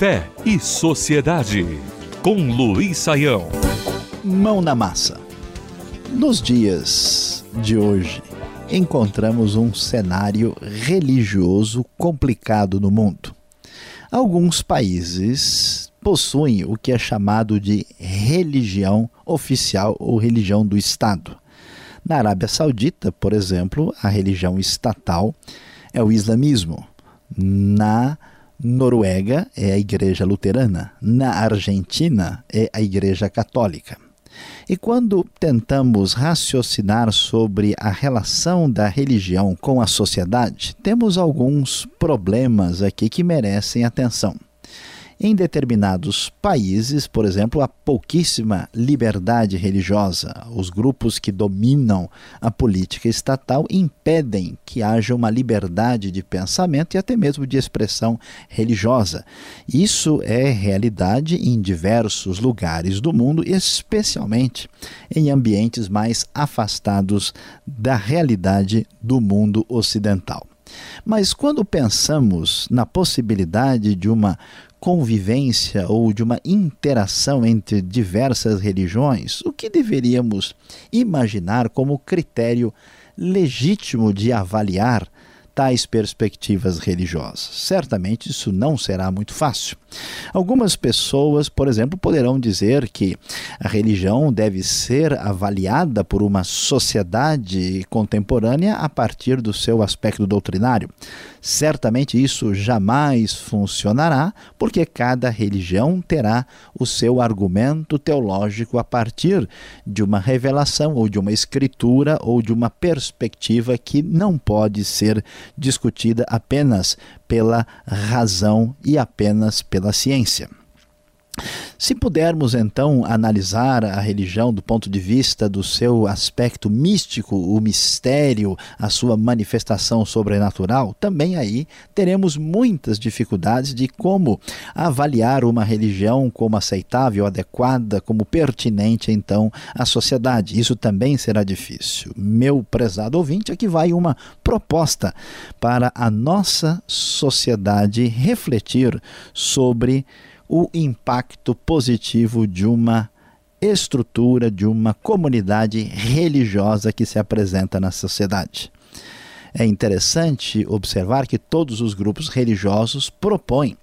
Fé e Sociedade, com Luiz Saião. Mão na massa. Nos dias de hoje, encontramos um cenário religioso complicado no mundo. Alguns países possuem o que é chamado de religião oficial ou religião do Estado. Na Arábia Saudita, por exemplo, a religião estatal é o islamismo. Na Noruega é a Igreja Luterana. Na Argentina é a Igreja Católica. E quando tentamos raciocinar sobre a relação da religião com a sociedade, temos alguns problemas aqui que merecem atenção. Em determinados países, por exemplo, há pouquíssima liberdade religiosa. Os grupos que dominam a política estatal impedem que haja uma liberdade de pensamento e até mesmo de expressão religiosa. Isso é realidade em diversos lugares do mundo, especialmente em ambientes mais afastados da realidade do mundo ocidental. Mas quando pensamos na possibilidade de uma convivência ou de uma interação entre diversas religiões, o que deveríamos imaginar como critério legítimo de avaliar tais perspectivas religiosas. Certamente isso não será muito fácil. Algumas pessoas, por exemplo, poderão dizer que a religião deve ser avaliada por uma sociedade contemporânea a partir do seu aspecto doutrinário. Certamente isso jamais funcionará, porque cada religião terá o seu argumento teológico a partir de uma revelação ou de uma escritura ou de uma perspectiva que não pode ser discutida apenas pela razão e apenas pela ciência. Se pudermos então analisar a religião do ponto de vista do seu aspecto místico, o mistério, a sua manifestação sobrenatural, também aí teremos muitas dificuldades de como avaliar uma religião como aceitável, adequada, como pertinente então à sociedade. Isso também será difícil. Meu prezado ouvinte, aqui vai uma proposta para a nossa sociedade refletir sobre o impacto positivo de uma estrutura, de uma comunidade religiosa que se apresenta na sociedade. É interessante observar que todos os grupos religiosos propõem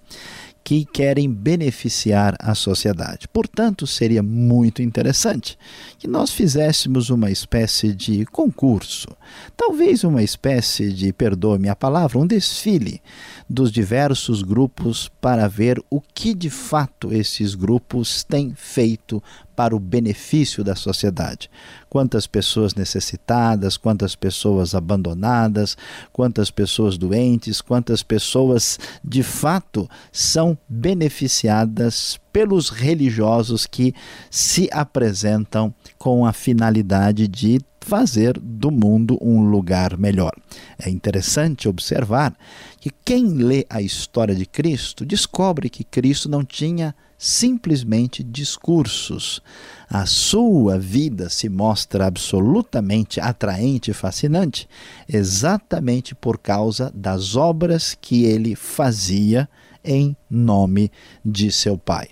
que querem beneficiar a sociedade. Portanto, seria muito interessante que nós fizéssemos uma espécie de concurso, talvez uma espécie de, perdoe-me a palavra, um desfile dos diversos grupos para ver o que de fato esses grupos têm feito para o benefício da sociedade. Quantas pessoas necessitadas, quantas pessoas abandonadas, quantas pessoas doentes, quantas pessoas de fato são beneficiadas pelos religiosos que se apresentam com a finalidade de fazer do mundo um lugar melhor. É interessante observar que quem lê a história de Cristo descobre que Cristo não tinha simplesmente discursos. A sua vida se mostra absolutamente atraente e fascinante exatamente por causa das obras que ele fazia em nome de seu Pai.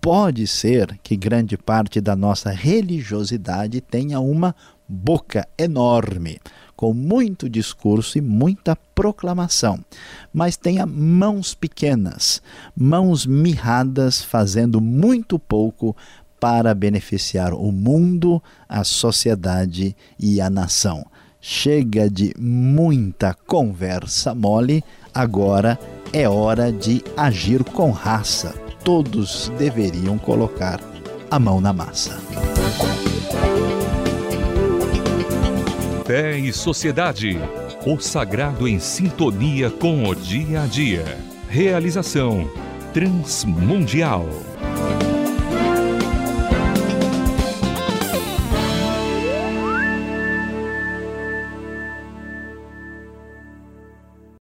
Pode ser que grande parte da nossa religiosidade tenha uma boca enorme, com muito discurso e muita proclamação, mas tenha mãos pequenas, mãos mirradas, fazendo muito pouco para beneficiar o mundo, a sociedade e a nação. Chega de muita conversa mole, agora é hora de agir com raça. Todos deveriam colocar a mão na massa. Fé e Sociedade. O sagrado em sintonia com o dia a dia. Realização Transmundial.